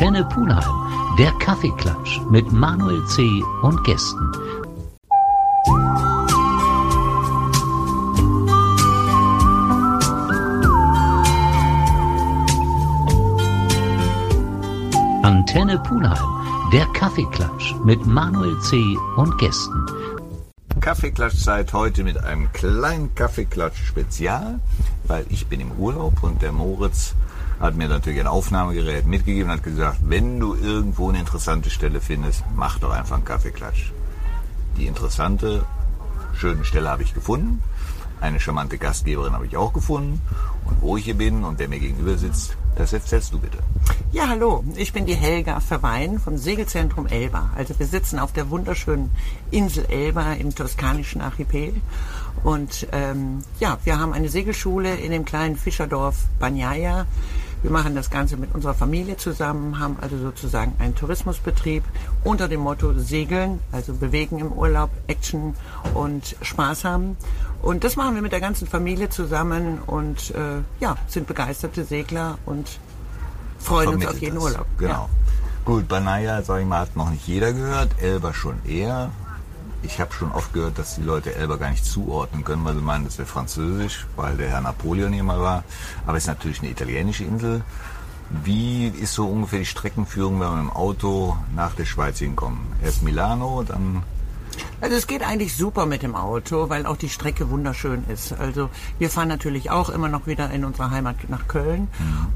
Antenne Pulheim, der Kaffeeklatsch mit Manuel C. und Gästen. Antenne Pulheim, der Kaffeeklatsch mit Manuel C. und Gästen. Kaffeeklatschzeit heute mit einem kleinen Kaffeeklatsch-Spezial, weil ich bin im Urlaub und der Moritz hat mir natürlich ein Aufnahmegerät mitgegeben und hat gesagt, wenn du irgendwo eine interessante Stelle findest, mach doch einfach einen Kaffeeklatsch. Die interessante, schöne Stelle habe ich gefunden. Eine charmante Gastgeberin habe ich auch gefunden. Und wo ich hier bin und wer mir gegenüber sitzt, das erzählst du bitte. Ja, hallo, ich bin die Helga Verwein vom Segelzentrum Elba. Also wir sitzen auf der wunderschönen Insel Elba im toskanischen Archipel. Und ähm, ja, wir haben eine Segelschule in dem kleinen Fischerdorf Banjaya. Wir machen das Ganze mit unserer Familie zusammen, haben also sozusagen einen Tourismusbetrieb unter dem Motto Segeln, also bewegen im Urlaub, Action und Spaß haben. Und das machen wir mit der ganzen Familie zusammen und äh, ja, sind begeisterte Segler und freuen uns auf jeden das. Urlaub. Genau. Ja. Gut, Banaya, sag ich mal, hat noch nicht jeder gehört, Elba schon eher. Ich habe schon oft gehört, dass die Leute Elba gar nicht zuordnen können, weil sie meinen, das wäre französisch, weil der Herr Napoleon hier mal war. Aber es ist natürlich eine italienische Insel. Wie ist so ungefähr die Streckenführung, wenn wir mit dem Auto nach der Schweiz hinkommen? Erst Milano, dann Also es geht eigentlich super mit dem Auto, weil auch die Strecke wunderschön ist. Also wir fahren natürlich auch immer noch wieder in unsere Heimat nach Köln.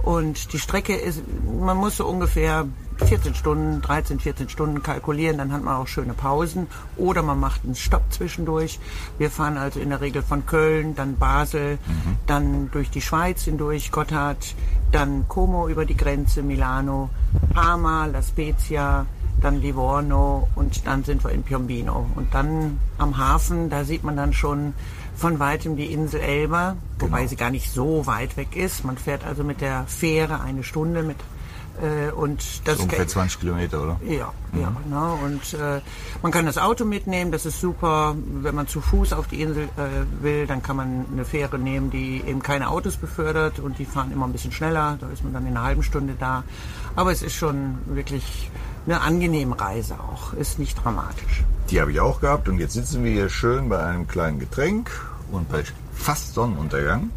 Und die Strecke ist, man muss so ungefähr 14 Stunden, 13, 14 Stunden kalkulieren, dann hat man auch schöne Pausen. Oder man macht einen Stopp zwischendurch. Wir fahren also in der Regel von Köln, dann Basel, dann durch die Schweiz hindurch, Gotthard, dann Como über die Grenze, Milano, Parma, La Spezia, dann Livorno und dann sind wir in Piombino. Und dann am Hafen, da sieht man dann schon von weitem die Insel Elba, wobei Genau. sie gar nicht so weit weg ist. Man fährt also mit der Fähre eine Stunde mit äh, und das so ungefähr 20 Kilometer, oder? ja, ja, genau. Und äh, man kann das Auto mitnehmen, das ist super. Wenn man zu Fuß auf die Insel äh, will, dann kann man eine Fähre nehmen, die eben keine Autos befördert und die fahren immer ein bisschen schneller. Da ist man dann in einer halben Stunde da. Aber es ist schon wirklich eine angenehme Reise auch. Ist nicht dramatisch. Die habe ich auch gehabt und jetzt sitzen wir hier schön bei einem kleinen Getränk und bei fast Sonnenuntergang.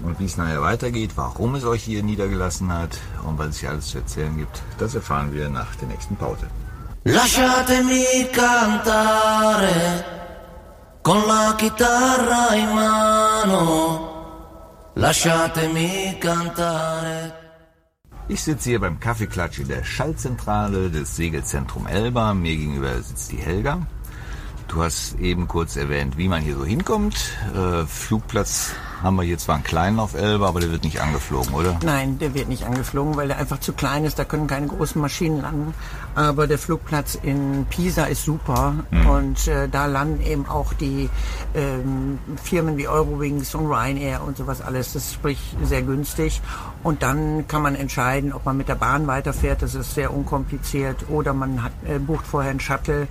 Und wie es nachher weitergeht, warum es euch hier niedergelassen hat und was es hier alles zu erzählen gibt, das erfahren wir nach der nächsten Pause. Lasciatemi cantare con la chitarra in mano. Lasciatemi cantare. Ich sitze hier beim Kaffeeklatsch in der Schaltzentrale des Segelzentrum Elba. Mir gegenüber sitzt die Helga. Du hast eben kurz erwähnt, wie man hier so hinkommt. Äh, Flugplatz haben wir hier zwar einen kleinen auf Elba, aber der wird nicht angeflogen, oder? Nein, der wird nicht angeflogen, weil der einfach zu klein ist. Da können keine großen Maschinen landen. Aber der Flugplatz in Pisa ist super. Und äh, da landen eben auch die ähm, Firmen wie Eurowings und Ryanair und sowas alles. Das ist sprich sehr günstig. Und dann kann man entscheiden, ob man mit der Bahn weiterfährt. Das ist sehr unkompliziert. Oder man hat, äh, bucht vorher einen Shuttle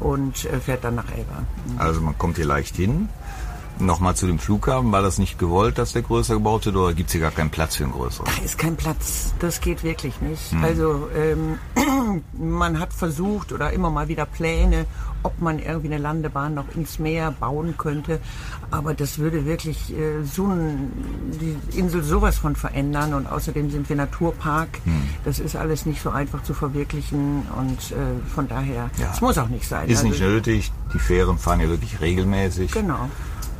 und äh, fährt dann nach Elba. Also man kommt hier leicht hin. Nochmal zu dem Flughafen. War das nicht gewollt, dass der größer gebaut wird oder gibt es hier gar keinen Platz für einen größeren? Da ist kein Platz. Das geht wirklich nicht. Also ähm, man hat versucht oder immer mal wieder Pläne, ob man irgendwie eine Landebahn noch ins Meer bauen könnte. Aber das würde wirklich äh, so ein, die Insel sowas von verändern. Und außerdem sind wir Naturpark. Das ist alles nicht so einfach zu verwirklichen. Und äh, von daher, es Ja. muss auch nicht sein. Ist Also, nicht nötig. Die Fähren fahren ja wirklich regelmäßig. Genau.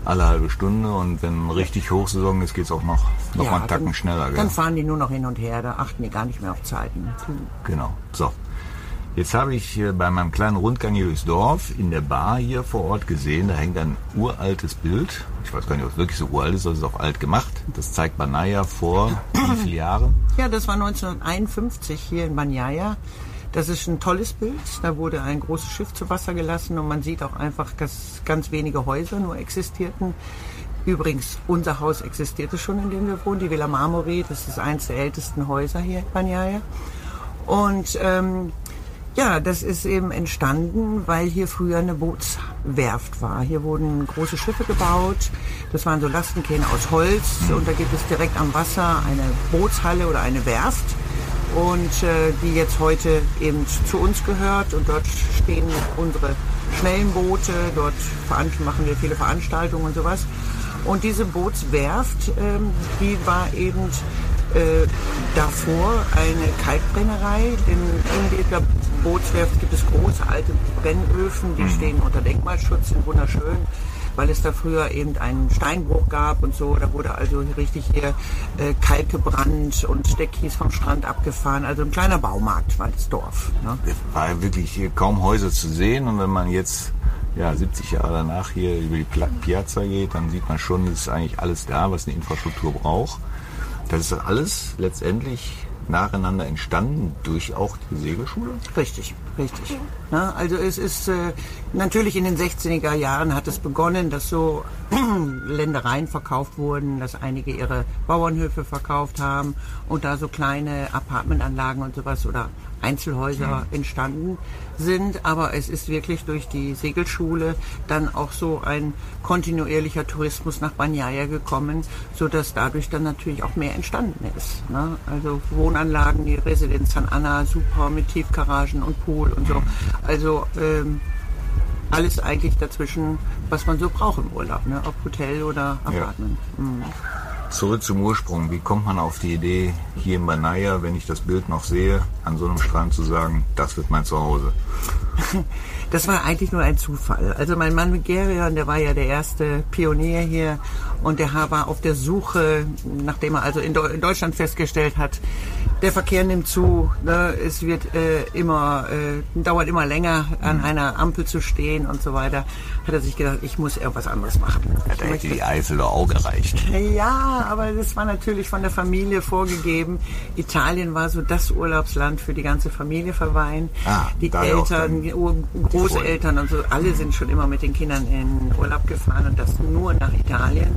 Alle halbe Stunde und wenn richtig Hochsaison ist, geht es auch noch, noch mal einen Tacken dann, schneller. Gell? Dann fahren die nur noch hin und her. Da achten die gar nicht mehr auf Zeiten. Genau. So. Jetzt habe ich äh, bei meinem kleinen Rundgang hier durchs Dorf in der Bar hier vor Ort gesehen, da hängt ein uraltes Bild. Ich weiß gar nicht, ob es wirklich so uralt ist, aber es ist auch alt gemacht. Das zeigt Banaya vor wie viele Jahren? Ja, das war 1951 hier in Banyaya. Das ist ein tolles Bild. Da wurde ein großes Schiff zu Wasser gelassen und man sieht auch einfach, dass ganz wenige Häuser nur existierten. Übrigens, unser Haus existierte schon, in dem wir wohnen, die Villa Marmori. Das ist eines der ältesten Häuser hier in Banyaya. Und ähm, ja, das ist eben entstanden, weil hier früher eine Bootswerft war. Hier wurden große Schiffe gebaut. Das waren so Lastenkähne aus Holz. Und da gibt es direkt am Wasser eine Bootshalle oder eine Werft. Und äh, die jetzt heute eben zu uns gehört und dort stehen unsere schnellen Boote, dort machen wir viele Veranstaltungen und sowas. Und diese Bootswerft, ähm, die war eben äh, davor eine Kalkbrennerei, denn in dieser Bootswerft gibt es große alte Brennöfen, die mhm. stehen unter Denkmalschutz, sind wunderschön weil es da früher eben einen Steinbruch gab und so. Da wurde also richtig hier äh, Kalk gebrannt und der Kies vom Strand abgefahren. Also ein kleiner Baumarkt war das Dorf. Ne? Es war wirklich hier kaum Häuser zu sehen und wenn man jetzt ja, 70 Jahre danach hier über die Piazza geht, dann sieht man schon, es ist eigentlich alles da, was eine Infrastruktur braucht. Das ist alles letztendlich nacheinander entstanden durch auch die Segelschule? Richtig, richtig. Ja, also es ist äh, natürlich in den 60er Jahren hat es begonnen, dass so Ländereien verkauft wurden, dass einige ihre Bauernhöfe verkauft haben und da so kleine Apartmentanlagen und sowas oder Einzelhäuser mhm. entstanden sind. Aber es ist wirklich durch die Segelschule dann auch so ein kontinuierlicher Tourismus nach Banyaya gekommen, so dass dadurch dann natürlich auch mehr entstanden ist. Ne? Also Wohnanlagen, die Residenz San Anna, super mit Tiefgaragen und Pool und so. Also ähm, alles eigentlich dazwischen, was man so braucht im Urlaub, ne? ob Hotel oder Apartment. Ja. Mhm. Zurück zum Ursprung. Wie kommt man auf die Idee, hier in Banaya, wenn ich das Bild noch sehe, an so einem Strand zu sagen, das wird mein Zuhause? Das war eigentlich nur ein Zufall. Also mein Mann Gerion, der war ja der erste Pionier hier und der war auf der Suche, nachdem er also in, Deutschland festgestellt hat, der Verkehr nimmt zu, ne, es wird äh, immer, äh, dauert immer länger an mhm. einer Ampel zu stehen und so weiter, hat er sich gedacht, ich muss irgendwas anderes machen. Ja, da hätte die Eifel doch auch gereicht. Ja, aber das war natürlich von der Familie vorgegeben. Italien war so das Urlaubsland für die ganze Familie verweihen. Ah, die Eltern, die Großeltern und so, alle sind schon immer mit den Kindern in Urlaub gefahren und das nur nach Italien.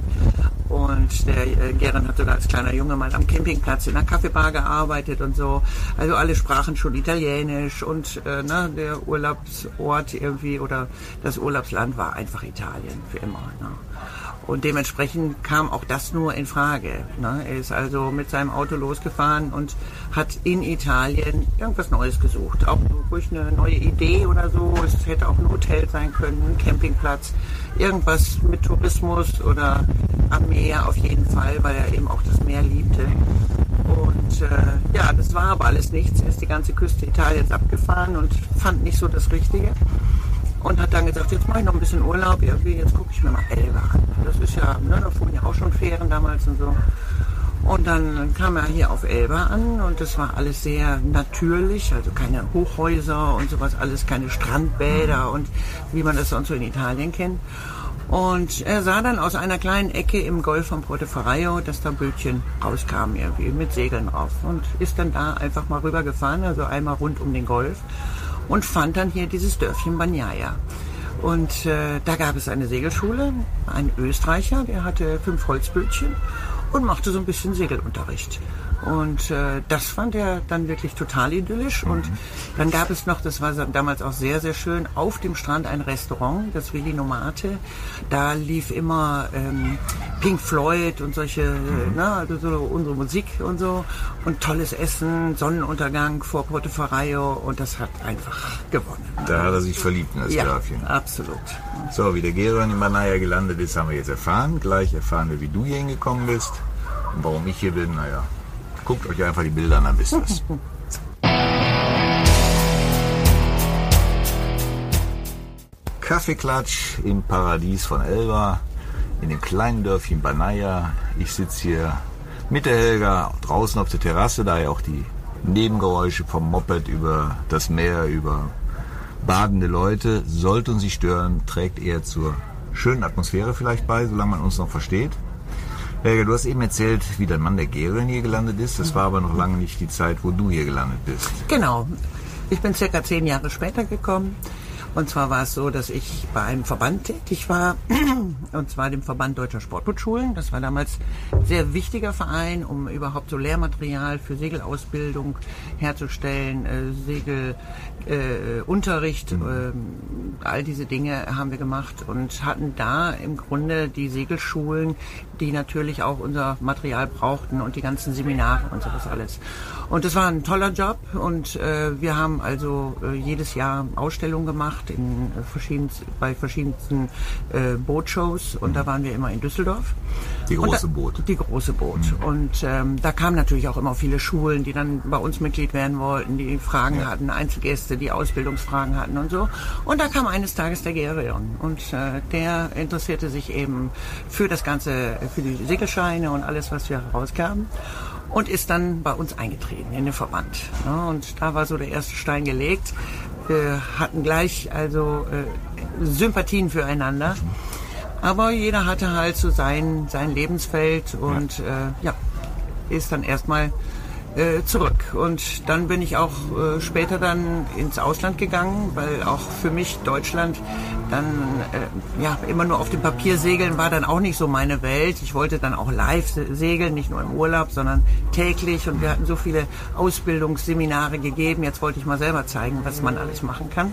Und der äh, Gern hat sogar als kleiner Junge mal am Campingplatz in einer Kaffeebar gearbeitet und so. Also alle sprachen schon Italienisch und äh, ne, der Urlaubsort irgendwie oder das Urlaubsland war einfach Italien für immer. Ne? Und dementsprechend kam auch das nur in Frage. Ne? Er ist also mit seinem Auto losgefahren und hat in Italien irgendwas Neues gesucht. Auch durch eine neue Idee oder so. Es hätte auch ein Hotel sein können, ein Campingplatz, irgendwas mit Tourismus oder am Meer auf jeden Fall, weil er eben auch das Meer liebte. Und äh, ja, das war aber alles nichts. Er ist die ganze Küste Italiens abgefahren und fand nicht so das Richtige und hat dann gesagt, jetzt mache ich noch ein bisschen Urlaub, irgendwie, jetzt gucke ich mir mal Elbe an. Das ist ja, ne, da fuhren ja auch schon Fähren damals und so. Und dann kam er hier auf Elba an und das war alles sehr natürlich, also keine Hochhäuser und sowas, alles keine Strandbäder und wie man das sonst so in Italien kennt. Und er sah dann aus einer kleinen Ecke im Golf von Portoferraio, dass da Bötchen rauskamen irgendwie mit Segeln drauf und ist dann da einfach mal rübergefahren, also einmal rund um den Golf und fand dann hier dieses Dörfchen Banyaya. Und äh, da gab es eine Segelschule, ein Österreicher, der hatte fünf Holzbötchen und machte so ein bisschen Segelunterricht. Und äh, das fand er dann wirklich total idyllisch. Mhm. Und dann gab es noch, das war damals auch sehr, sehr schön, auf dem Strand ein Restaurant, das Willi Nomate. Da lief immer ähm, Pink Floyd und solche, mhm. ne, also so unsere Musik und so. Und tolles Essen, Sonnenuntergang vor Portoferraio und das hat einfach gewonnen. Da hat er sich verliebt in das ja, Dörfchen. absolut. So, wie der Geron in Manaya gelandet ist, haben wir jetzt erfahren. Gleich erfahren wir, wie du hier hingekommen bist. Und warum ich hier bin, naja, Guckt euch einfach die Bilder an, dann wisst ihr es. Kaffeeklatsch im Paradies von Elba, in dem kleinen Dörfchen Banaya. Ich sitze hier mit der Helga draußen auf der Terrasse, da ja auch die Nebengeräusche vom Moped über das Meer, über badende Leute, sollten sie stören, trägt eher zur schönen Atmosphäre vielleicht bei, solange man uns noch versteht. Helga, du hast eben erzählt, wie dein Mann der Gerin hier gelandet ist. Das war aber noch lange nicht die Zeit, wo du hier gelandet bist. Genau. Ich bin circa zehn Jahre später gekommen. Und zwar war es so, dass ich bei einem Verband tätig war, und zwar dem Verband Deutscher Sportbootschulen. Das war damals ein sehr wichtiger Verein, um überhaupt so Lehrmaterial für Segelausbildung herzustellen, äh, Segelunterricht, äh, mhm. äh, all diese Dinge haben wir gemacht und hatten da im Grunde die Segelschulen, die natürlich auch unser Material brauchten und die ganzen Seminare und sowas alles. Und das war ein toller Job und äh, wir haben also äh, jedes Jahr Ausstellungen gemacht in äh, verschiedensten, bei verschiedensten äh, Bootshows und da waren wir immer in Düsseldorf. Die große da, Boot. Die große Boot. Und ähm, da kamen natürlich auch immer viele Schulen, die dann bei uns Mitglied werden wollten, die Fragen hatten, Einzelgäste, die Ausbildungsfragen hatten und so. Und da kam eines Tages der Gerion und äh, der interessierte sich eben für das Ganze, für die Segelscheine und alles, was wir herauskamen. Und ist dann bei uns eingetreten in den Verband. Ne? Und da war so der erste Stein gelegt. Wir hatten gleich also äh, Sympathien füreinander. Aber jeder hatte halt so sein, sein Lebensfeld und äh, ja, ist dann erstmal äh, zurück. Und dann bin ich auch äh, später dann ins Ausland gegangen, weil auch für mich Deutschland dann äh, ja immer nur auf dem Papier segeln war dann auch nicht so meine Welt. Ich wollte dann auch live se- segeln, nicht nur im Urlaub, sondern täglich. Und wir hatten so viele Ausbildungsseminare gegeben. Jetzt wollte ich mal selber zeigen, was man alles machen kann.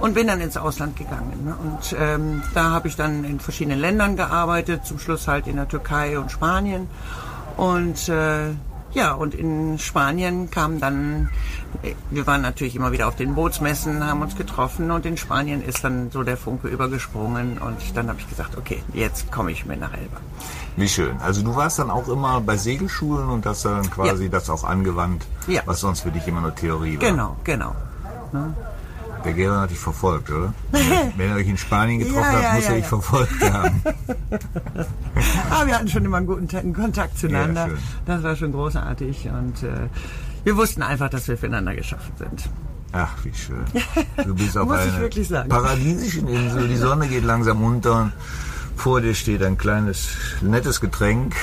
Und bin dann ins Ausland gegangen. Ne? Und ähm, da habe ich dann in verschiedenen Ländern gearbeitet, zum Schluss halt in der Türkei und Spanien. Und äh, ja, und in Spanien kam dann, wir waren natürlich immer wieder auf den Bootsmessen, haben uns getroffen und in Spanien ist dann so der Funke übergesprungen und dann habe ich gesagt, okay, jetzt komme ich mit nach Elba. Wie schön. Also du warst dann auch immer bei Segelschulen und hast dann quasi Ja. das auch angewandt, Ja. was sonst für dich immer nur Theorie war. Genau, genau. Der Gero hat dich verfolgt, oder? Wenn er euch in Spanien getroffen Ja, hat, ja, muss ja, er dich verfolgt haben. Aber wir hatten schon immer einen guten Kontakt zueinander. Das war schon großartig und äh, wir wussten einfach, dass wir füreinander geschaffen sind. Ach, wie schön. Du bist auf einer paradiesischen Insel. Die Sonne geht langsam unter. und Vor dir steht ein kleines, nettes Getränk.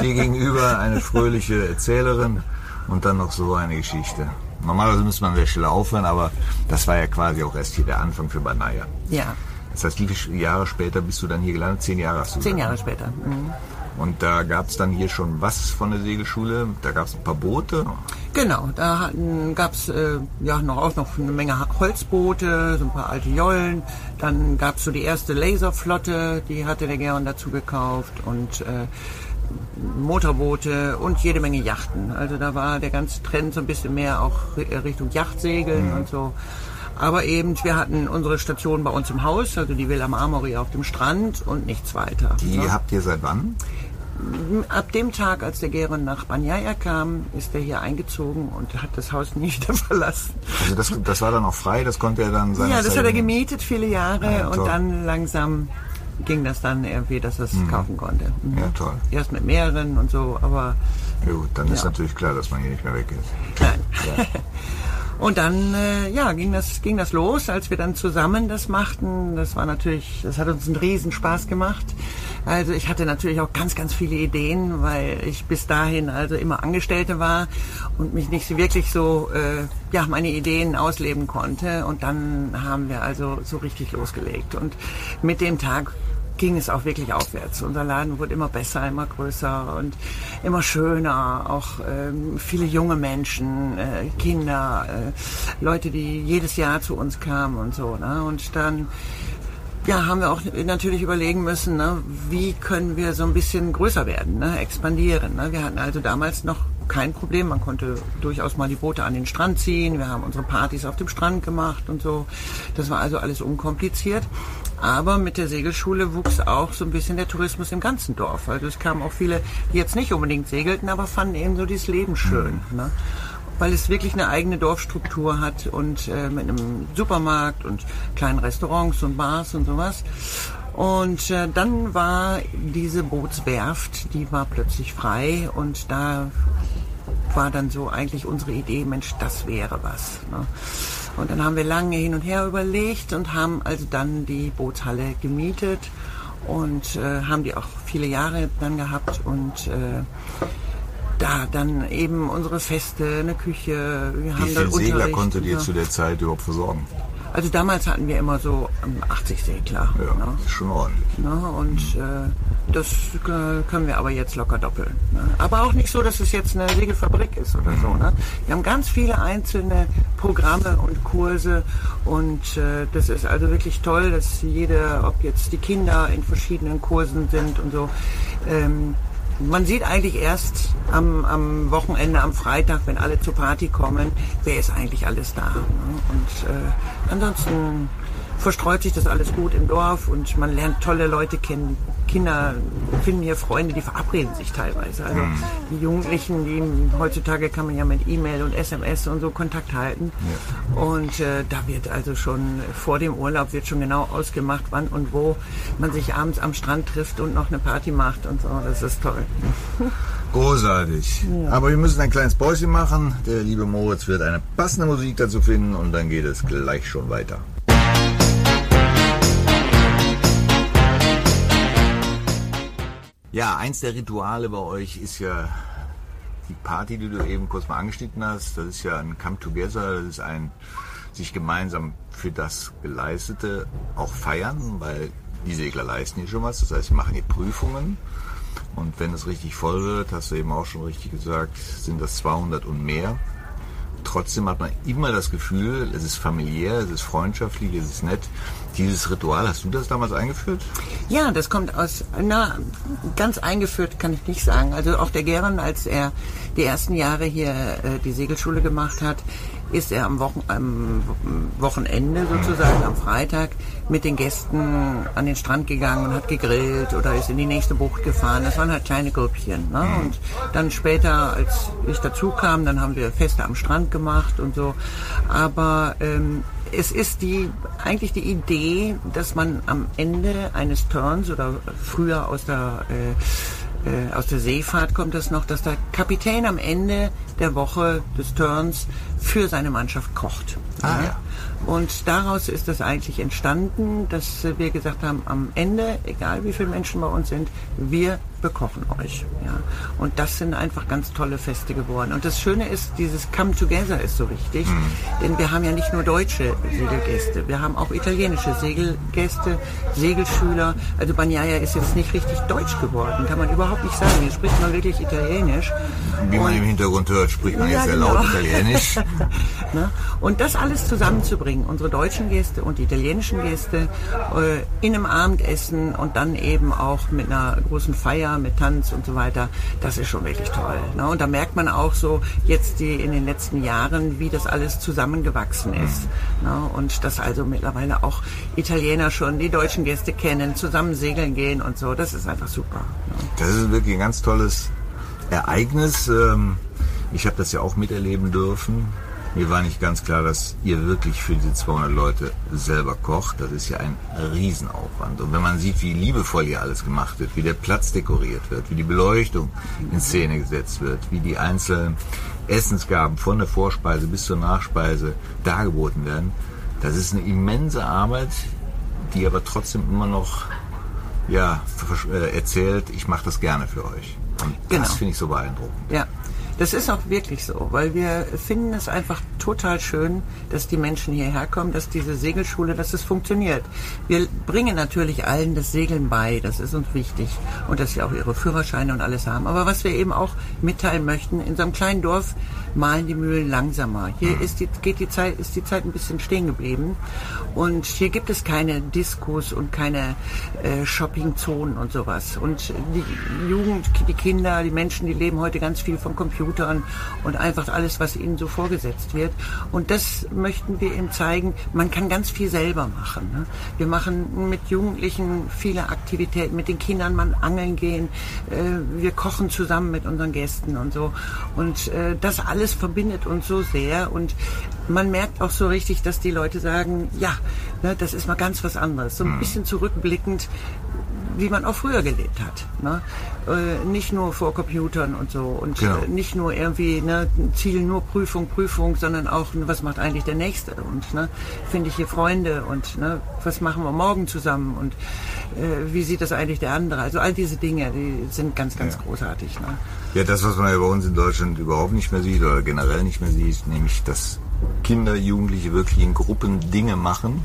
Dir gegenüber eine fröhliche Erzählerin und dann noch so eine Geschichte. Normalerweise müsste man sehr schnell aufhören, aber das war ja quasi auch erst hier der Anfang für Banaya. Ja, Das heißt, wie viele Jahre später bist du dann hier gelandet? Zehn Jahre hast du zehn Jahre später. Mhm. Und da gab es dann hier schon was von der Segelschule. Da gab es ein paar Boote. Genau, da gab es äh, ja noch auch noch eine Menge Holzboote, so ein paar alte Jollen. Dann gab es so die erste Laserflotte, die hatte der Gern dazu gekauft und äh, Motorboote und jede Menge Yachten. Also da war der ganze Trend so ein bisschen mehr auch ri- Richtung Yachtsegeln und so. Aber eben, wir hatten unsere Station bei uns im Haus, also die Villa Marmori auf dem Strand und nichts weiter. Die ne? habt ihr seit wann? Ab dem Tag, als der Geron nach Banyaya kam, ist er hier eingezogen und hat das Haus nie wieder verlassen. Also das, das war dann auch frei, das konnte er dann sein. Ja, das hat er gemietet viele Jahre Ja, toll. und dann langsam ging das dann irgendwie, dass er es kaufen konnte. Mhm. Ja, toll. Erst mit mehreren und so, aber Ja, gut, dann ist Ja. natürlich klar, dass man hier nicht mehr weg ist. nein. Und dann äh, ja, ging, das, ging das los, als wir dann zusammen das machten. Das war natürlich, das hat uns einen Riesenspaß gemacht. Also ich hatte natürlich auch ganz, ganz viele Ideen, weil ich bis dahin also immer Angestellte war und mich nicht wirklich so, äh, ja, meine Ideen ausleben konnte. Und dann haben wir also so richtig losgelegt. Und mit dem Tag ging es auch wirklich aufwärts. Unser Laden wurde immer besser, immer größer und immer schöner. Auch ähm, viele junge Menschen, äh, Kinder, äh, Leute, die jedes Jahr zu uns kamen und so. Ne? Und dann ja, haben wir auch natürlich überlegen müssen, ne, wie können wir so ein bisschen größer werden, ne, expandieren. Ne? Wir hatten also damals noch kein Problem. Man konnte durchaus mal die Boote an den Strand ziehen. Wir haben unsere Partys auf dem Strand gemacht und so. Das war also alles unkompliziert. Aber mit der Segelschule wuchs auch so ein bisschen der Tourismus im ganzen Dorf. Also es kamen auch viele, die jetzt nicht unbedingt segelten, aber fanden eben so dieses Leben schön. Ne? weil es wirklich eine eigene Dorfstruktur hat und äh, mit einem Supermarkt und kleinen Restaurants und Bars und sowas. Und äh, dann war diese Bootswerft, die war plötzlich frei und da war dann so eigentlich unsere Idee, Mensch, das wäre was. Ne? Und dann haben wir lange hin und her überlegt und haben also dann die Bootshalle gemietet und äh, haben die auch viele Jahre dann gehabt und äh, da dann eben unsere Feste, eine Küche, wir Wie haben viele dann Segler konntet ihr so. zu der Zeit überhaupt versorgen? Also damals hatten wir immer so ähm, 80 Segler. Ja, Ne? ist schon ordentlich. Ne? Und äh, das äh, können wir aber jetzt locker doppeln. Ne? Aber auch nicht so, dass es jetzt eine Segelfabrik ist oder so. Ne? Wir haben ganz viele einzelne Programme und Kurse und äh, das ist also wirklich toll, dass jede, ob jetzt die Kinder in verschiedenen Kursen sind und so, ähm, man sieht eigentlich erst am, am Wochenende, am Freitag, wenn alle zur Party kommen, wer ist eigentlich alles da. Ne? Und äh, ansonsten verstreut sich das alles gut im Dorf und man lernt tolle Leute kennen. Kinder finden hier Freunde, die verabreden sich teilweise. Also die Jugendlichen, die heutzutage kann man ja mit E-Mail und SMS und so Kontakt halten. Und äh, da wird also schon vor dem Urlaub wird schon genau ausgemacht, wann und wo man sich abends am Strand trifft und noch eine Party macht und so. Das ist toll. Großartig. Aber wir müssen ein kleines Päuschen machen. Der liebe Moritz wird eine passende Musik dazu finden und dann geht es gleich schon weiter. Ja, eins der Rituale bei euch ist ja die Party, die du eben kurz mal angeschnitten hast. Das ist ja ein Come Together, das ist ein sich gemeinsam für das Geleistete auch feiern, weil die Segler leisten hier schon was. Das heißt, sie machen hier Prüfungen. Und wenn es richtig voll wird, hast du eben auch schon richtig gesagt, sind das 200 und mehr. Trotzdem hat man immer das Gefühl, es ist familiär, es ist freundschaftlich, es ist nett. Dieses Ritual, hast du das damals eingeführt? Ja, das kommt aus, na, ganz eingeführt kann ich nicht sagen. Also auch der Gern, als er die ersten Jahre hier äh, die Segelschule gemacht hat, ist er am, Wochen, am Wochenende sozusagen, am Freitag, mit den Gästen an den Strand gegangen und hat gegrillt oder ist in die nächste Bucht gefahren. Das waren halt kleine Grüppchen. Ne? Und dann später, als ich dazu kam, dann haben wir Feste am Strand gemacht und so. Aber ähm, es ist die eigentlich die Idee, dass man am Ende eines Turns oder früher aus der äh, äh, aus der Seefahrt kommt es noch, dass der Kapitän am Ende der Woche des Turns für seine Mannschaft kocht. Ah, ja. Und daraus ist das eigentlich entstanden, dass wir gesagt haben, am Ende, egal wie viele Menschen bei uns sind, wir bekochen euch. Ja. Und das sind einfach ganz tolle Feste geworden. Und das Schöne ist, dieses Come Together ist so wichtig, denn wir haben ja nicht nur deutsche Segelgäste, wir haben auch italienische Segelgäste, Segelschüler. Also Bagnaia ist jetzt nicht richtig deutsch geworden, kann man überhaupt nicht sagen. Hier spricht man wirklich Italienisch. Wie man im Hintergrund hört, spricht man jetzt sehr laut Italienisch. Ne? Und das alles zusammenzubringen, unsere deutschen Gäste und die italienischen Gäste, äh, in einem Abendessen und dann eben auch mit einer großen Feier, mit Tanz und so weiter, das ist schon wirklich toll. Ne? Und da merkt man auch so jetzt die in den letzten Jahren, wie das alles zusammengewachsen ist. Ne? Und dass also mittlerweile auch Italiener schon die deutschen Gäste kennen, zusammen segeln gehen und so, das ist einfach super. Ne? Das ist wirklich ein ganz tolles Ereignis. Ähm, Ich habe das ja auch miterleben dürfen. Mir war nicht ganz klar, dass ihr wirklich für diese 200 Leute selber kocht. Das ist ja ein Riesenaufwand. Und wenn man sieht, wie liebevoll hier alles gemacht wird, wie der Platz dekoriert wird, wie die Beleuchtung in Szene gesetzt wird, wie die einzelnen Essensgaben von der Vorspeise bis zur Nachspeise dargeboten werden, das ist eine immense Arbeit, die aber trotzdem immer noch ja, äh, erzählt, ich mache das gerne für euch. Und Genau. das finde ich so beeindruckend. Ja, das ist auch wirklich so, weil wir finden es einfach total schön, dass die Menschen hierher kommen, dass diese Segelschule, dass es funktioniert. Wir bringen natürlich allen das Segeln bei, das ist uns wichtig und dass sie auch ihre Führerscheine und alles haben. Aber was wir eben auch mitteilen möchten, in so einem kleinen Dorf malen die Mühlen langsamer. Hier ist die, geht die Zeit, ist die Zeit ein bisschen stehen geblieben und hier gibt es keine Diskos und keine äh, Shoppingzonen und sowas. Und die Jugend, die Kinder, die Menschen, die leben heute ganz viel von Computern und einfach alles, was ihnen so vorgesetzt wird. Und das möchten wir eben zeigen, man kann ganz viel selber machen. Ne? Wir machen mit Jugendlichen viele Aktivitäten, mit den Kindern man angeln gehen, äh, wir kochen zusammen mit unseren Gästen und so. Und äh, das alles verbindet uns so sehr und man merkt auch so richtig, dass die Leute sagen, ja, ne, das ist mal ganz was anderes. So ein bisschen zurückblickend, wie man auch früher gelebt hat. Ne? Äh, nicht nur vor Computern und so und Genau. nicht nur irgendwie ne, Ziel nur Prüfung, Prüfung, sondern auch was macht eigentlich der Nächste und ne, finde ich hier Freunde und ne, was machen wir morgen zusammen und äh, wie sieht das eigentlich der andere? Also all diese Dinge, die sind ganz, ganz Ja. großartig. Ne? Ja, das, was man ja bei uns in Deutschland überhaupt nicht mehr sieht oder generell nicht mehr sieht, nämlich das Kinder, Jugendliche wirklich in Gruppen Dinge machen,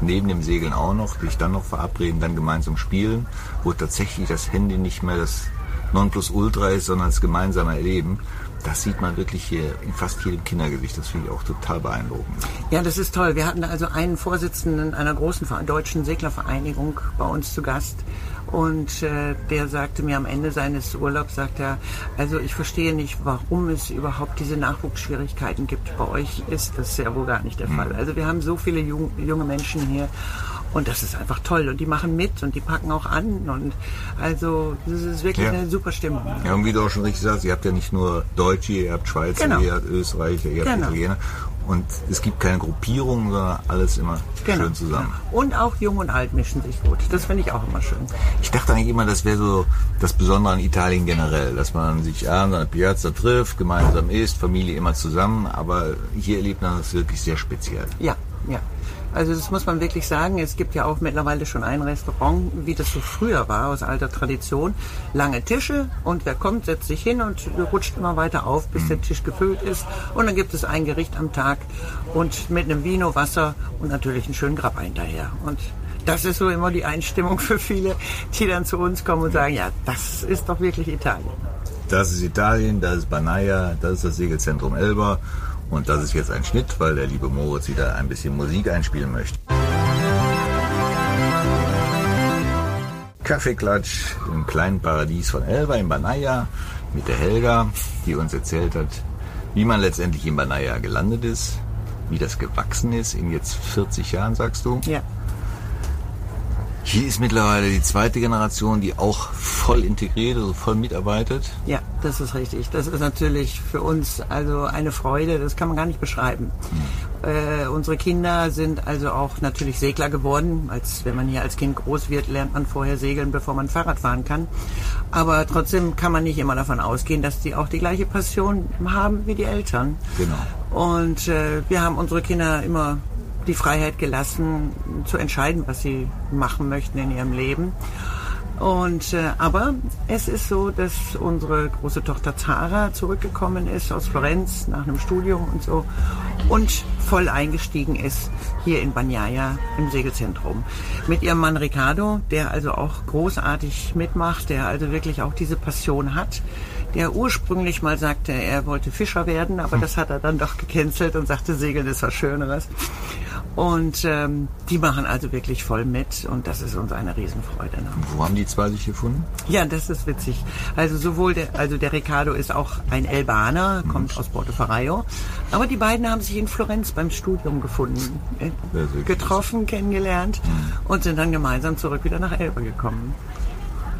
neben dem Segeln auch noch, sich dann noch verabreden, dann gemeinsam spielen, wo tatsächlich das Handy nicht mehr das Nonplusultra ist, sondern das gemeinsame Erleben. Das sieht man wirklich hier in fast jedem Kindergesicht. Das finde ich auch total beeindruckend. Ja, das ist toll. Wir hatten also einen Vorsitzenden einer großen deutschen Seglervereinigung bei uns zu Gast. Und äh, der sagte mir am Ende seines Urlaubs, sagt er, also ich verstehe nicht, warum es überhaupt diese Nachwuchsschwierigkeiten gibt. Bei euch ist das ja wohl gar nicht der Fall. Also wir haben so viele jung, junge Menschen hier und das ist einfach toll. Und die machen mit und die packen auch an. Und also das ist wirklich Ja. eine super Stimmung. Ja, und wie du auch schon richtig sagst, ihr habt ja nicht nur Deutsche, ihr habt Schweizer, Genau. ihr habt Österreicher, ihr habt Genau. Italiener. Und es gibt keine Gruppierung, sondern alles immer schön zusammen. Und auch Jung und Alt mischen sich gut. Das finde ich auch immer schön. Ich dachte eigentlich immer, das wäre so das Besondere an Italien generell, dass man sich abends an der Piazza trifft, gemeinsam isst, Familie immer zusammen. Aber hier erlebt man das wirklich sehr speziell. Ja, ja. Also das muss man wirklich sagen. Es gibt ja auch mittlerweile schon ein Restaurant, wie das so früher war, aus alter Tradition. Lange Tische und wer kommt, setzt sich hin und rutscht immer weiter auf, bis der Tisch gefüllt ist. Und dann gibt es ein Gericht am Tag und mit einem Vino, Wasser und natürlich einen schönen Grappa hinterher. Und das ist so immer die Einstimmung für viele, die dann zu uns kommen und sagen, ja, das ist doch wirklich Italien. Das ist Italien, das ist Banaia, das ist das Segelzentrum Elba. Und das ist jetzt ein Schnitt, weil der liebe Moritz wieder ein bisschen Musik einspielen möchte. Kaffeeklatsch im kleinen Paradies von Elba in Banaia mit der Helga, die uns erzählt hat, wie man letztendlich in Banaia gelandet ist, wie das gewachsen ist in jetzt 40 Jahren, sagst du. Ja. Hier ist mittlerweile die zweite Generation, die auch voll integriert, also voll mitarbeitet. Ja, das ist richtig. Das ist natürlich für uns also eine Freude, das kann man gar nicht beschreiben. Äh, unsere Kinder sind also auch natürlich Segler geworden. Als wenn man hier als Kind groß wird, lernt man vorher segeln, bevor man Fahrrad fahren kann. Aber trotzdem kann man nicht immer davon ausgehen, dass die auch die gleiche Passion haben wie die Eltern. Genau. Und äh, wir haben unsere Kinder immer die Freiheit gelassen, zu entscheiden, was sie machen möchten in ihrem Leben. Und äh, aber es ist so, dass unsere große Tochter Zara zurückgekommen ist aus Florenz nach einem Studium und so und voll eingestiegen ist hier in Bagnaia im Segelzentrum mit ihrem Mann Ricardo, der also auch großartig mitmacht, der also wirklich auch diese Passion hat der ursprünglich mal sagte, er wollte Fischer werden, aber das hat er dann doch gecancelt und sagte, Segeln ist was Schöneres. Und ähm, die machen also wirklich voll mit und das ist uns eine Riesenfreude. Ne? Wo haben die zwei sich gefunden? Ja, das ist witzig. Also sowohl der, also der Ricardo ist auch ein Elbaner, kommt aus Porto Ferraio, aber die beiden haben sich in Florenz beim Studium gefunden, äh, getroffen, kennengelernt und sind dann gemeinsam zurück wieder nach Elba gekommen.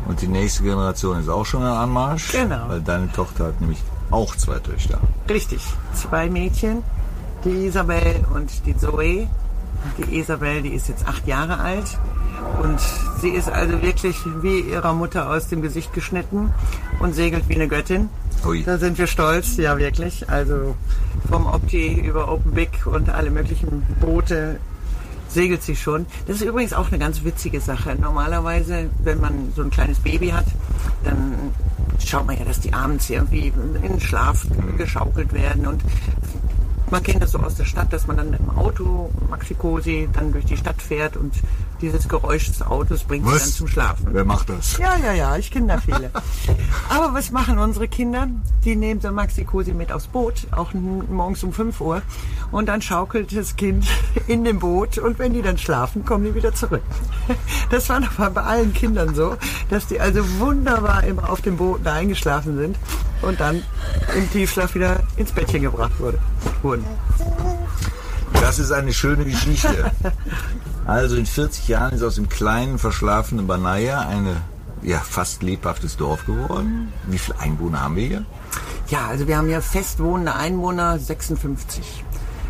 Und die nächste Generation ist auch schon am Anmarsch. Genau. Weil deine Tochter hat nämlich auch zwei Töchter. Richtig, zwei Mädchen, die Isabel und die Zoe. Die Isabel, die ist jetzt acht Jahre alt und sie ist also wirklich wie ihrer Mutter aus dem Gesicht geschnitten und segelt wie eine Göttin. Ui. Da sind wir stolz, ja wirklich. Also vom Opti über Open Big und alle möglichen Boote segelt sie schon. Das ist übrigens auch eine ganz witzige Sache. Normalerweise, wenn man so ein kleines Baby hat, dann schaut man ja, dass die abends irgendwie in den Schlaf geschaukelt werden und man kennt das so aus der Stadt, dass man dann mit dem Auto Maxi-Cosi dann durch die Stadt fährt und dieses Geräusch des Autos bringt sie dann zum Schlafen. Wer macht das? Ja, ja, ja, ich kenne da viele. Aber was machen unsere Kinder? Die nehmen so Maxi Cosi mit aufs Boot, auch morgens um 5 Uhr. Und dann schaukelt das Kind in dem Boot und wenn die dann schlafen, kommen die wieder zurück. Das war noch mal bei allen Kindern so, dass die also wunderbar immer auf dem Boot da eingeschlafen sind und dann im Tiefschlaf wieder ins Bettchen gebracht wurde, wurden. Das ist eine schöne Geschichte. Also in 40 Jahren ist aus dem kleinen, verschlafenen Banaia eine ja, fast lebhaftes Dorf geworden. Wie viele Einwohner haben wir hier? Ja, also wir haben hier fest wohnende Einwohner 56.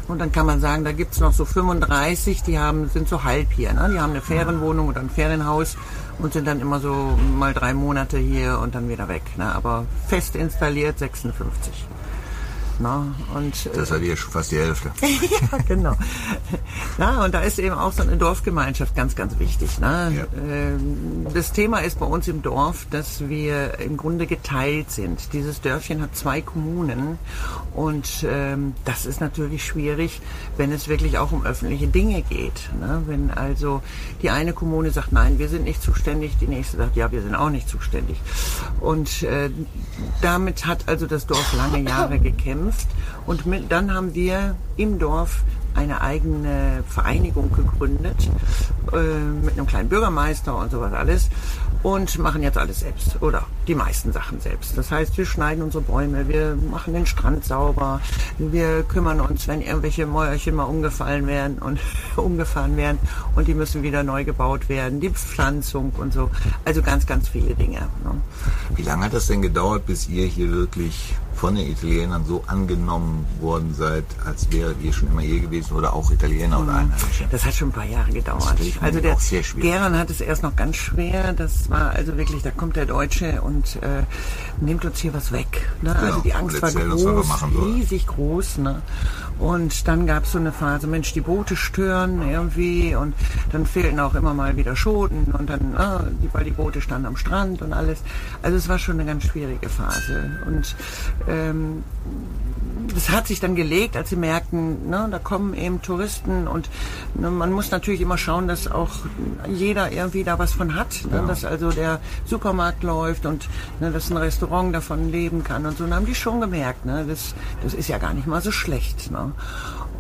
Und dann kann man sagen, da gibt's noch so 35, die haben, sind so halb hier. Ne? Die haben eine Ferienwohnung oder ein Ferienhaus und sind dann immer so mal drei Monate hier und dann wieder weg. Ne? Aber fest installiert 56. Ne? Und, Das hat ja schon fast die Hälfte. ja, genau. Na, und da ist eben auch so eine Dorfgemeinschaft ganz, ganz wichtig. Ne? Ja. Ähm, Das Thema ist bei uns im Dorf, dass wir im Grunde geteilt sind. Dieses Dörfchen hat zwei Kommunen und ähm, das ist natürlich schwierig, wenn es wirklich auch um öffentliche Dinge geht. Ne? Wenn also die eine Kommune sagt, nein, wir sind nicht zuständig, die nächste sagt, ja, wir sind auch nicht zuständig. Und äh, damit hat also das Dorf lange Jahre gekämpft und mit, dann haben wir im Dorf eine eigene Vereinigung gegründet äh, mit einem kleinen Bürgermeister und sowas alles und machen jetzt alles selbst oder die meisten Sachen selbst. Das heißt, wir schneiden unsere Bäume, wir machen den Strand sauber, wir kümmern uns, wenn irgendwelche Mäuerchen mal umgefallen werden und umgefahren werden und die müssen wieder neu gebaut werden, die Pflanzung und so. Also ganz, ganz viele Dinge. Ne? Wie lange hat das denn gedauert, bis ihr hier wirklich von den Italienern so angenommen worden seid, als wäret ihr schon immer hier gewesen oder auch Italiener oder Einheimische? Das hat schon ein paar Jahre gedauert. Also der auch sehr schwierig Geran hat es erst noch ganz schwer. Das war also wirklich, da kommt der Deutsche und äh, nimmt uns hier was weg. Ne? Also die Angst war groß, riesig groß. Ne? Und dann gab es so eine Phase, Mensch, die Boote stören irgendwie und dann fehlten auch immer mal wieder Schoten und dann, die, weil die Boote standen am Strand und alles. Also es war schon eine ganz schwierige Phase. Und ähm, das hat sich dann gelegt, als sie merkten, ne, da kommen eben Touristen und ne, man muss natürlich immer schauen, dass auch jeder irgendwie da was von hat, ne, dass also der Supermarkt läuft und ne, dass ein Restaurant davon leben kann und so. Und haben die schon gemerkt, ne, das, das ist ja gar nicht mal so schlecht. Ne.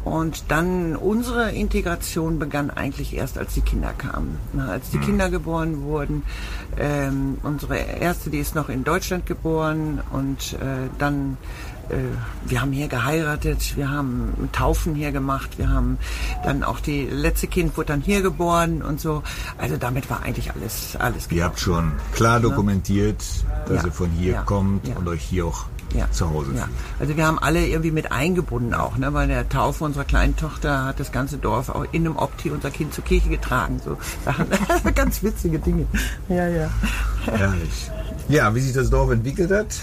Und dann unsere Integration begann eigentlich erst, als die Kinder kamen. Na, als die Kinder geboren wurden, ähm, unsere erste, die ist noch in Deutschland geboren und äh, dann äh, wir haben hier geheiratet, wir haben Taufen hier gemacht, wir haben dann auch die letzte Kind wurde dann hier geboren und so. Also damit war eigentlich alles alles Ihr habt schon klar dokumentiert, dass Ja. ihr von hier Ja. kommt Ja. und euch hier auch ja. zu Hause ja. Also wir haben alle irgendwie mit eingebunden auch, ne? Bei der Taufe unserer kleinen Tochter hat das ganze Dorf auch in einem Opti unser Kind zur Kirche getragen. So Sachen, ganz witzige Dinge. Ja, ja. Herrlich. Ja, wie sich das Dorf entwickelt hat,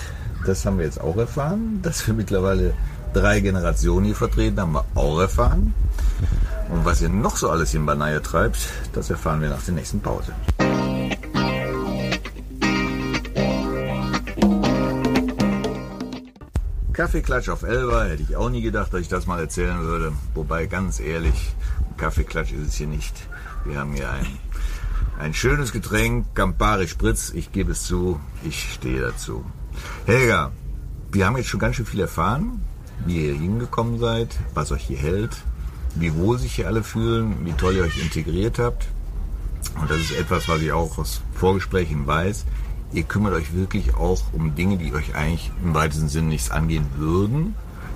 das haben wir jetzt auch erfahren. Dass wir mittlerweile drei Generationen hier vertreten, haben wir auch erfahren. Und was ihr noch so alles hier in Banaya treibt, das erfahren wir nach der nächsten Pause. Kaffeeklatsch auf Elba, hätte ich auch nie gedacht, dass ich das mal erzählen würde. Wobei, ganz ehrlich, Kaffeeklatsch ist es hier nicht. Wir haben hier ein, ein schönes Getränk, Campari Spritz. Ich gebe es zu, ich stehe dazu. Helga, wir haben jetzt schon ganz schön viel erfahren, wie ihr hingekommen seid, was euch hier hält, wie wohl sich hier alle fühlen, wie toll ihr euch integriert habt. Und das ist etwas, was ich auch aus Vorgesprächen weiß. Ihr kümmert euch wirklich auch um Dinge, die euch eigentlich im weitesten Sinne nichts angehen würden,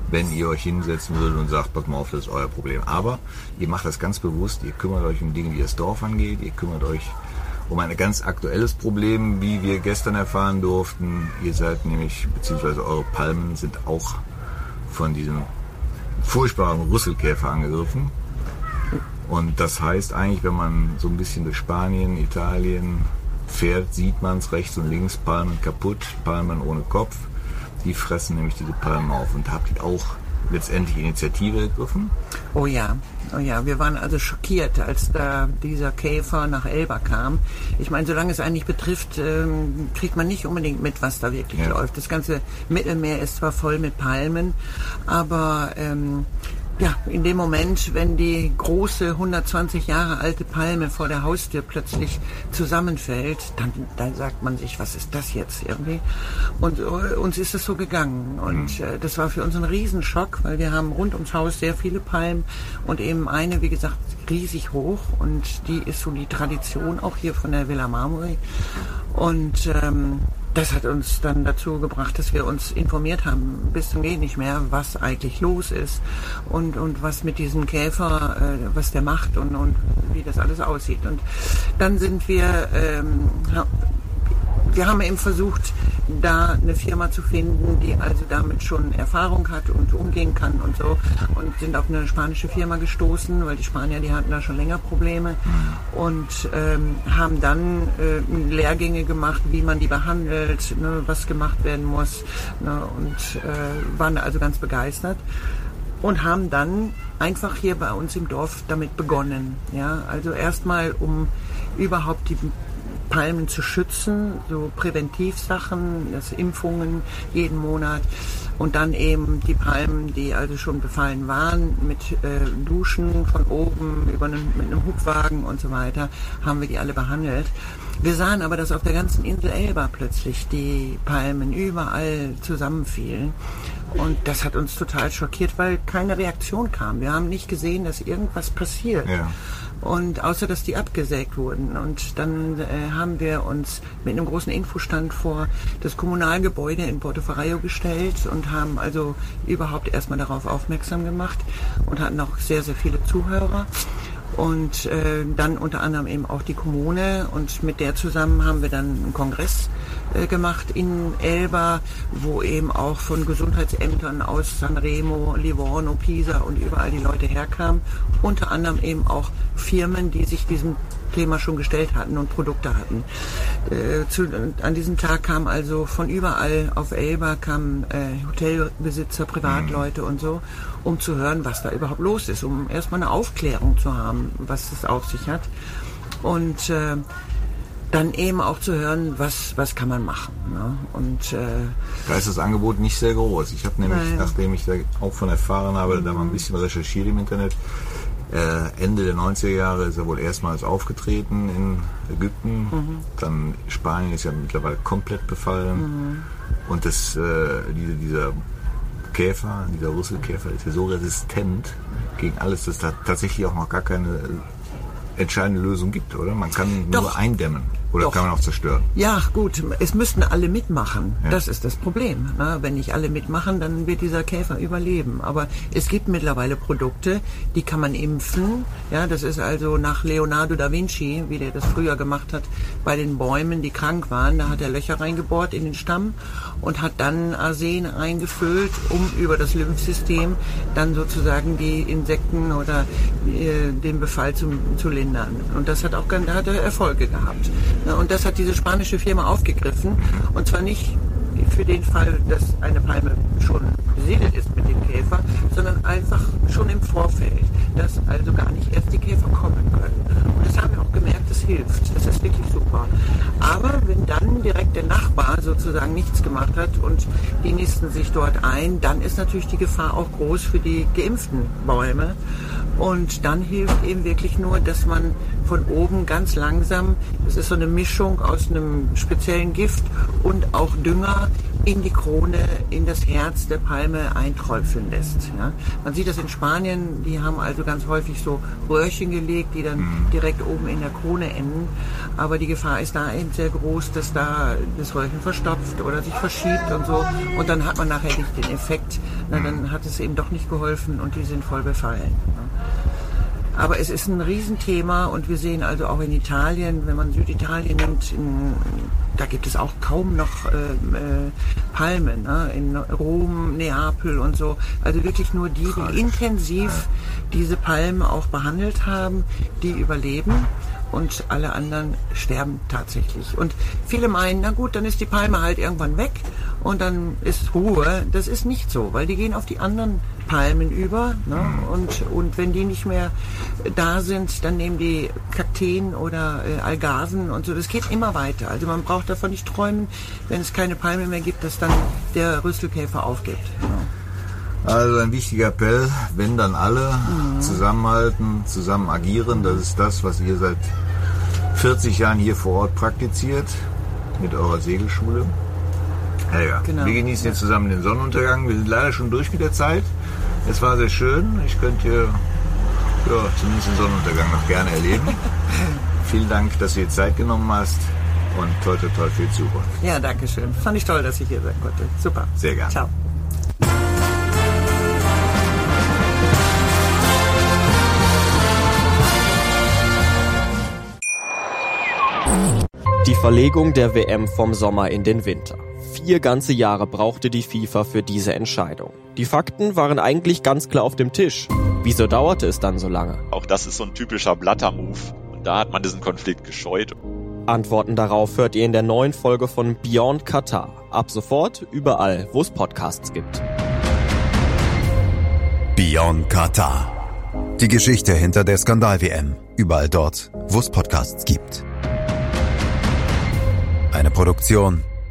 wenn ihr euch hinsetzen würdet und sagt, pass mal auf, das ist euer Problem. Aber ihr macht das ganz bewusst, ihr kümmert euch um Dinge, die das Dorf angeht, ihr kümmert euch um ein ganz aktuelles Problem, wie wir gestern erfahren durften. Ihr seid nämlich, beziehungsweise eure Palmen sind auch von diesem furchtbaren Rüsselkäfer angegriffen. Und das heißt eigentlich, wenn man so ein bisschen durch Spanien, Italien fährt, sieht man es rechts und links, Palmen kaputt, Palmen ohne Kopf. Die fressen nämlich diese Palmen auf. Und habt ihr auch letztendlich Initiative ergriffen. Oh ja, oh ja, wir waren also schockiert, als da dieser Käfer nach Elba kam. Ich meine, solange es einen nicht betrifft, ähm, kriegt man nicht unbedingt mit, was da wirklich Ja. läuft. Das ganze Mittelmeer ist zwar voll mit Palmen, aber ähm, ja, in dem Moment, wenn die große 120 Jahre alte Palme vor der Haustür plötzlich zusammenfällt, dann, dann sagt man sich, was ist das jetzt irgendwie? Und äh, uns ist es so gegangen. Und äh, das war für uns ein Riesenschock, weil wir haben rund ums Haus sehr viele Palmen und eben eine, wie gesagt, riesig hoch. Und die ist so die Tradition auch hier von der Villa Marmori. Und ähm, das hat uns dann dazu gebracht, dass wir uns informiert haben, bis zum Gehen nicht mehr, was eigentlich los ist und, und was mit diesem Käfer, äh, was der macht und, und wie das alles aussieht. Und dann sind wir, ähm, wir haben eben versucht, da eine Firma zu finden, die also damit schon Erfahrung hat und umgehen kann und so. Und sind auf eine spanische Firma gestoßen, weil die Spanier, die hatten da schon länger Probleme und ähm, haben dann äh, Lehrgänge gemacht, wie man die behandelt, ne, was gemacht werden muss ne, und äh, waren also ganz begeistert und haben dann einfach hier bei uns im Dorf damit begonnen. Ja, also erstmal um überhaupt die Palmen zu schützen, so Präventivsachen, das Impfungen jeden Monat und dann eben die Palmen, die also schon befallen waren, mit äh, Duschen von oben über einen, mit einem Hubwagen und so weiter, haben wir die alle behandelt. Wir sahen aber, dass auf der ganzen Insel Elba plötzlich die Palmen überall zusammenfielen. Und das hat uns total schockiert, weil keine Reaktion kam. Wir haben nicht gesehen, dass irgendwas passiert. Ja. Und außer dass die abgesägt wurden. Und dann äh, haben wir uns mit einem großen Infostand vor das Kommunalgebäude in Porto Ferraio gestellt und haben also überhaupt erstmal darauf aufmerksam gemacht und hatten auch sehr, sehr viele Zuhörer. Und äh, dann unter anderem eben auch die Kommune und mit der zusammen haben wir dann einen Kongress gemacht in Elba, wo eben auch von Gesundheitsämtern aus Sanremo, Livorno, Pisa und überall die Leute herkamen. Unter anderem eben auch Firmen, die sich diesem Thema schon gestellt hatten und Produkte hatten. Äh, zu, an diesem Tag kamen also von überall auf Elba kamen äh, Hotelbesitzer, Privatleute und so, um zu hören, was da überhaupt los ist, um erstmal eine Aufklärung zu haben, was es auf sich hat. Und äh, dann eben auch zu hören, was, was kann man machen. Ne? Und äh, Da ist das Angebot nicht sehr groß. Ich habe nämlich, Nein. nachdem ich da auch von erfahren habe, da mal ein bisschen recherchiert im Internet, äh, Ende der 90er Jahre ist er wohl erstmals aufgetreten in Ägypten. Dann Spanien ist ja mittlerweile komplett befallen. Und das, äh, diese, dieser Käfer, dieser Rüsselkäfer ist ja so resistent gegen alles, dass da tatsächlich auch noch gar keine äh, entscheidende Lösung gibt, oder? Man kann Doch. nur eindämmen. Oder Doch. kann man auch zerstören? Ja, gut, es müssten alle mitmachen. Das ist das Problem. Ne? Wenn nicht alle mitmachen, dann wird dieser Käfer überleben. Aber es gibt mittlerweile Produkte, die kann man impfen. Ja, das ist also nach Leonardo da Vinci, wie der das früher gemacht hat, bei den Bäumen, die krank waren. Da hat er Löcher reingebohrt in den Stamm und hat dann Arsen eingefüllt, um über das Lymphsystem dann sozusagen die Insekten oder äh, den Befall zu, zu lindern. Und das hat auch da hat er Erfolge gehabt. Ne, Und das hat diese spanische Firma aufgegriffen. Und zwar nicht für den Fall, dass eine Palme schon besiedelt ist mit dem Käfer, sondern einfach schon im Vorfeld, dass also gar nicht erst die Käfer kommen können. Und das haben wir auch gemerkt, das hilft. Das ist wirklich super. Aber wenn dann direkt der Nachbar sozusagen nichts gemacht hat und die nisten sich dort ein, dann ist natürlich die Gefahr auch groß für die geimpften Bäume. Und dann hilft eben wirklich nur, dass man von oben ganz langsam, das ist so eine Mischung aus einem speziellen Gift und auch Dünger in die Krone, in das Herz der Palme einträufeln lässt. Ja. Man sieht das in Spanien, die haben also ganz häufig so Röhrchen gelegt, die dann direkt oben in der Krone enden. Aber die Gefahr ist da eben sehr groß, dass da das Röhrchen verstopft oder sich verschiebt und so. Und dann hat man nachher nicht den Effekt. Na, dann hat es eben doch nicht geholfen und die sind voll befallen. Ja. Aber es ist ein Riesenthema und wir sehen also auch in Italien, wenn man Süditalien nimmt, in, da gibt es auch kaum noch äh, äh, Palmen. Ne? In Rom, Neapel und so. Also wirklich nur die, die intensiv diese Palmen auch behandelt haben, die überleben und alle anderen sterben tatsächlich. Und viele meinen, na gut, dann ist die Palme halt irgendwann weg und dann ist Ruhe. Das ist nicht so, weil die gehen auf die anderen Palmen über. Ne? Und, und wenn die nicht mehr da sind, dann nehmen die Kakteen oder äh, Algarven und so. Das geht immer weiter. Also man braucht davon nicht träumen, wenn es keine Palme mehr gibt, dass dann der Rüsselkäfer aufgibt. Also ein wichtiger Appell, wenn dann alle zusammenhalten, zusammen agieren, das ist das, was ihr seit 40 Jahren hier vor Ort praktiziert mit eurer Segelschule. Helga, Genau. wir genießen jetzt zusammen den Sonnenuntergang. Wir sind leider schon durch mit der Zeit. Es war sehr schön. Ich könnte hier ja, zumindest den Sonnenuntergang noch gerne erleben. Vielen Dank, dass du dir Zeit genommen hast und toi toi für die Zukunft. Ja, danke schön. Fand ich toll, dass ich hier sein konnte. Super. Sehr gerne. Ciao. Die Verlegung der WM vom Sommer in den Winter. Vier ganze Jahre brauchte die FIFA für diese Entscheidung. Die Fakten waren eigentlich ganz klar auf dem Tisch. Wieso dauerte es dann so lange? Auch das ist so ein typischer Blatter-Move. Und da hat man diesen Konflikt gescheut. Antworten darauf hört ihr in der neuen Folge von Beyond Qatar. Ab sofort überall, wo es Podcasts gibt. Beyond Qatar. Die Geschichte hinter der Skandal-WM. Überall dort, wo es Podcasts gibt. Eine Produktion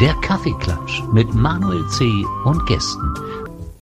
der Kaffeeklatsch mit Manuel C. und Gästen.